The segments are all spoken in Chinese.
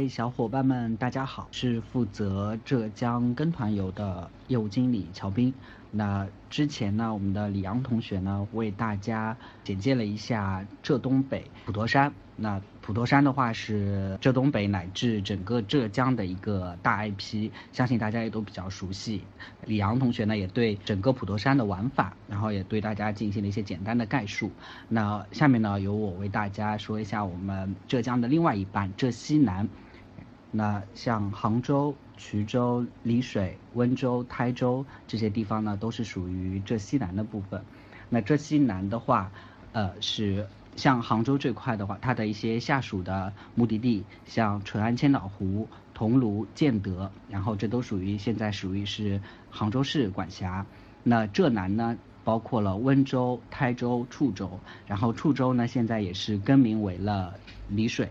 位小伙伴们，大家好，是负责浙江跟团游的业务经理乔斌。那之前呢，我们的李阳同学呢，为大家简介了一下浙东北普陀山。那普陀山的话是浙东北乃至整个浙江的一个大 IP，相信大家也都比较熟悉。李阳同学呢，也对整个普陀山的玩法，然后也对大家进行了一些简单的概述。那下面呢，由我为大家说一下我们浙江的另外一半浙西南。那像杭州、衢州、丽水、温州、台州这些地方呢，都是属于浙西南的部分。那浙西南的话，呃，是像杭州这块的话，它的一些下属的目的地，像淳安千岛湖、桐庐、建德，然后这都属于现在属于是杭州市管辖。那浙南呢，包括了温州、台州、处州，然后处州呢，现在也是更名为了丽水。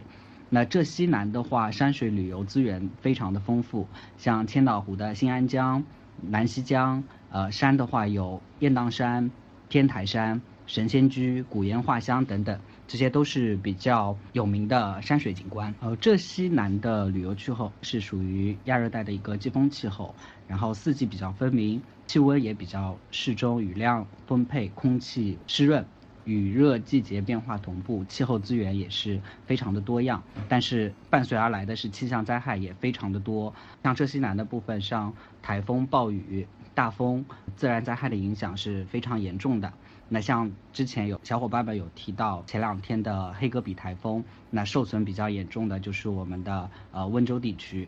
那浙西南的话，山水旅游资源非常的丰富，像千岛湖的新安江、南溪江，呃，山的话有雁荡山、天台山、神仙居、古岩画乡等等，这些都是比较有名的山水景观。呃，浙西南的旅游气候是属于亚热带的一个季风气候，然后四季比较分明，气温也比较适中，雨量丰沛，空气湿润。雨热季节变化同步，气候资源也是非常的多样，但是伴随而来的是气象灾害也非常的多。像浙西南的部分，像台风、暴雨、大风，自然灾害的影响是非常严重的。那像之前有小伙伴们有提到前两天的黑格比台风，那受损比较严重的就是我们的呃温州地区。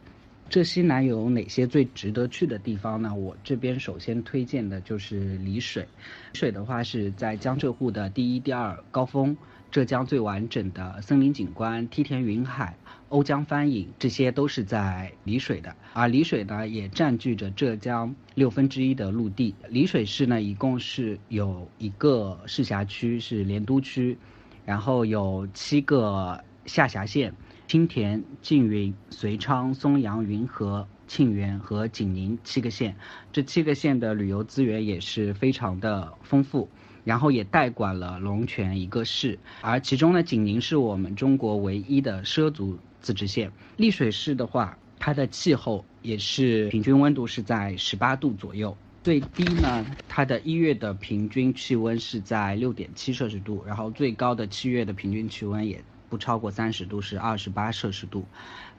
浙西南有哪些最值得去的地方呢？我这边首先推荐的就是丽水。丽水的话是在江浙沪的第一、第二高峰，浙江最完整的森林景观，梯田云海、瓯江帆影，这些都是在丽水的。而丽水呢，也占据着浙江六分之一的陆地。丽水市呢，一共是有一个市辖区是莲都区，然后有七个下辖县。青田、缙云、遂昌、松阳、云和、沁源和景宁七个县，这七个县的旅游资源也是非常的丰富，然后也代管了龙泉一个市，而其中呢，景宁是我们中国唯一的畲族自治县。丽水市的话，它的气候也是平均温度是在十八度左右，最低呢，它的一月的平均气温是在六点七摄氏度，然后最高的七月的平均气温也。不超过三十度是二十八摄氏度，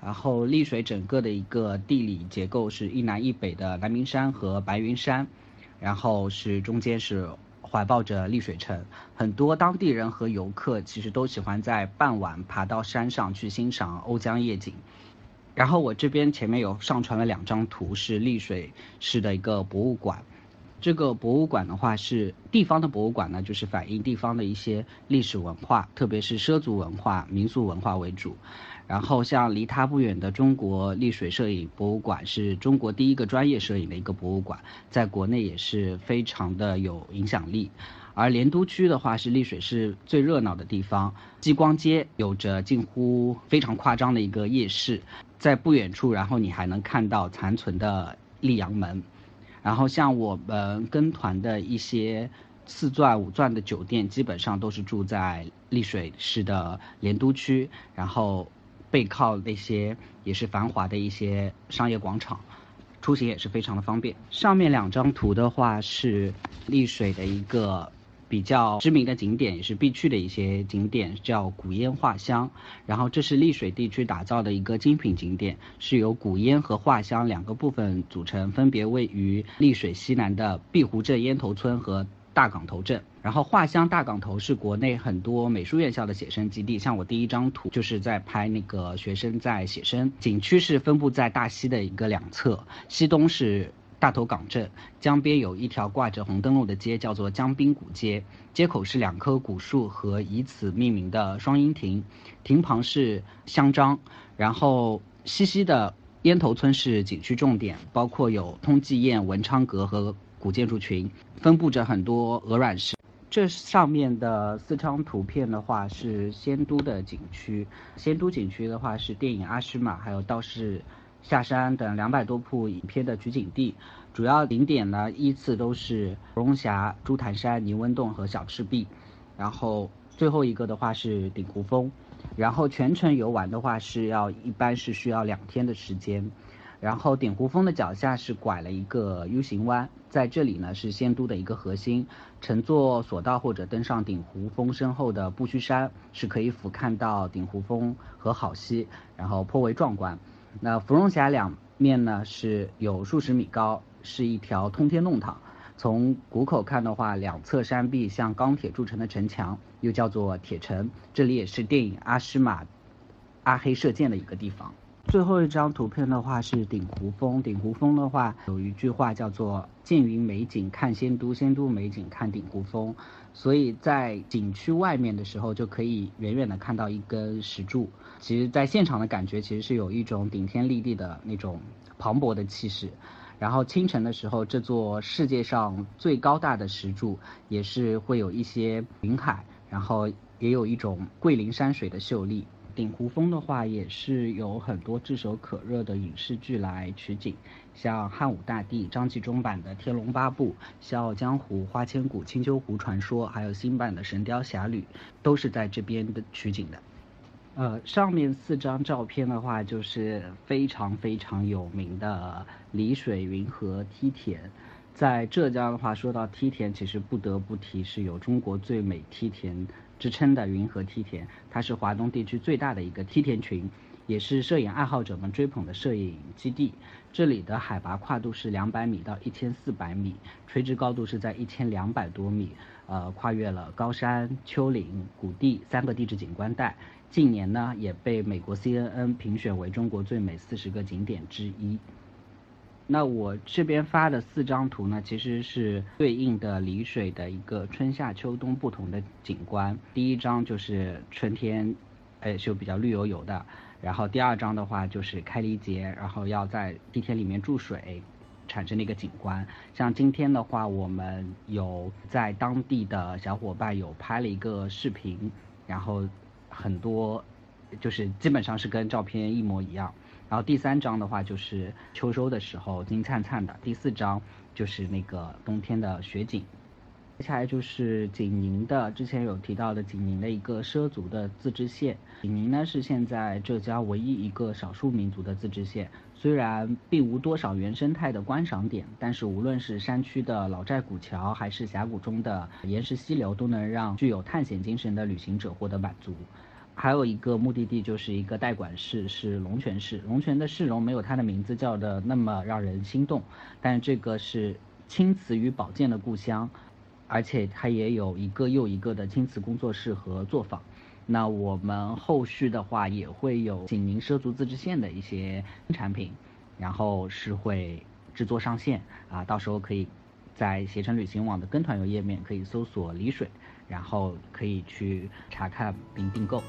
然后丽水整个的一个地理结构是一南一北的南明山和白云山，然后是中间是怀抱着丽水城，很多当地人和游客其实都喜欢在傍晚爬到山上去欣赏瓯江夜景，然后我这边前面有上传了两张图，是丽水市的一个博物馆。这个博物馆的话是地方的博物馆呢，就是反映地方的一些历史文化，特别是畲族文化、民俗文化为主。然后像离它不远的中国丽水摄影博物馆，是中国第一个专业摄影的一个博物馆，在国内也是非常的有影响力。而莲都区的话是丽水市最热闹的地方，激光街有着近乎非常夸张的一个夜市，在不远处，然后你还能看到残存的溧阳门。然后像我们跟团的一些四钻五钻的酒店，基本上都是住在丽水市的莲都区，然后背靠那些也是繁华的一些商业广场，出行也是非常的方便。上面两张图的话是丽水的一个。比较知名的景点也是必去的一些景点，叫古烟画乡。然后这是丽水地区打造的一个精品景点，是由古烟和画乡两个部分组成，分别位于丽水西南的碧湖镇烟头村和大港头镇。然后画乡大港头是国内很多美术院校的写生基地，像我第一张图就是在拍那个学生在写生。景区是分布在大溪的一个两侧，西东是。大头港镇江边有一条挂着红灯笼的街，叫做江滨古街。街口是两棵古树和以此命名的双阴亭，亭旁是香樟。然后西溪的烟头村是景区重点，包括有通济堰、文昌阁和古建筑群，分布着很多鹅卵石。这上面的四张图片的话是仙都的景区，仙都景区的话是电影《阿诗玛》还有道士。下山等两百多部影片的取景地，主要景点呢依次都是龙峡、朱潭山、泥温洞和小赤壁，然后最后一个的话是鼎湖峰。然后全程游玩的话是要一般是需要两天的时间。然后鼎湖峰的脚下是拐了一个 U 型弯，在这里呢是仙都的一个核心。乘坐索道或者登上鼎湖峰身后的不须山，是可以俯瞰到鼎湖峰和好溪，然后颇为壮观。那芙蓉峡两面呢是有数十米高，是一条通天弄堂。从谷口看的话，两侧山壁像钢铁铸成的城墙，又叫做铁城。这里也是电影《阿诗玛》阿黑射箭的一个地方。最后一张图片的话是鼎湖峰，鼎湖峰的话有一句话叫做“见云美景看仙都，仙都美景看鼎湖峰”，所以在景区外面的时候就可以远远的看到一根石柱。其实，在现场的感觉其实是有一种顶天立地的那种磅礴的气势。然后清晨的时候，这座世界上最高大的石柱也是会有一些云海，然后也有一种桂林山水的秀丽。鼎湖峰的话，也是有很多炙手可热的影视剧来取景，像汉武大帝、张纪中版的《天龙八部》、《笑傲江湖》、《花千骨》、《青丘狐传说》，还有新版的《神雕侠侣》，都是在这边的取景的。呃，上面四张照片的话，就是非常非常有名的丽水云和梯田。在浙江的话，说到梯田，其实不得不提是有中国最美梯田之称的云河梯田。它是华东地区最大的一个梯田群，也是摄影爱好者们追捧的摄影基地。这里的海拔跨度是两百米到一千四百米，垂直高度是在一千两百多米，呃，跨越了高山、丘陵、谷地三个地质景观带。近年呢，也被美国 CNN 评选为中国最美四十个景点之一。那我这边发的四张图呢，其实是对应的丽水的一个春夏秋冬不同的景观。第一张就是春天，哎，就比较绿油油的。然后第二张的话就是开离节，然后要在梯田里面注水，产生的一个景观。像今天的话，我们有在当地的小伙伴有拍了一个视频，然后很多就是基本上是跟照片一模一样。然后第三张的话就是秋收的时候金灿灿的，第四张就是那个冬天的雪景。接下来就是景宁的，之前有提到的景宁的一个畲族的自治县。景宁呢是现在浙江唯一一个少数民族的自治县，虽然并无多少原生态的观赏点，但是无论是山区的老寨古桥，还是峡谷中的岩石溪流，都能让具有探险精神的旅行者获得满足。还有一个目的地就是一个代管市，是龙泉市。龙泉的市容没有它的名字叫的那么让人心动，但这个是青瓷与宝剑的故乡，而且它也有一个又一个的青瓷工作室和作坊。那我们后续的话也会有景宁畲族自治县的一些产品，然后是会制作上线啊，到时候可以在携程旅行网的跟团游页面可以搜索丽水。然后可以去查看并订购。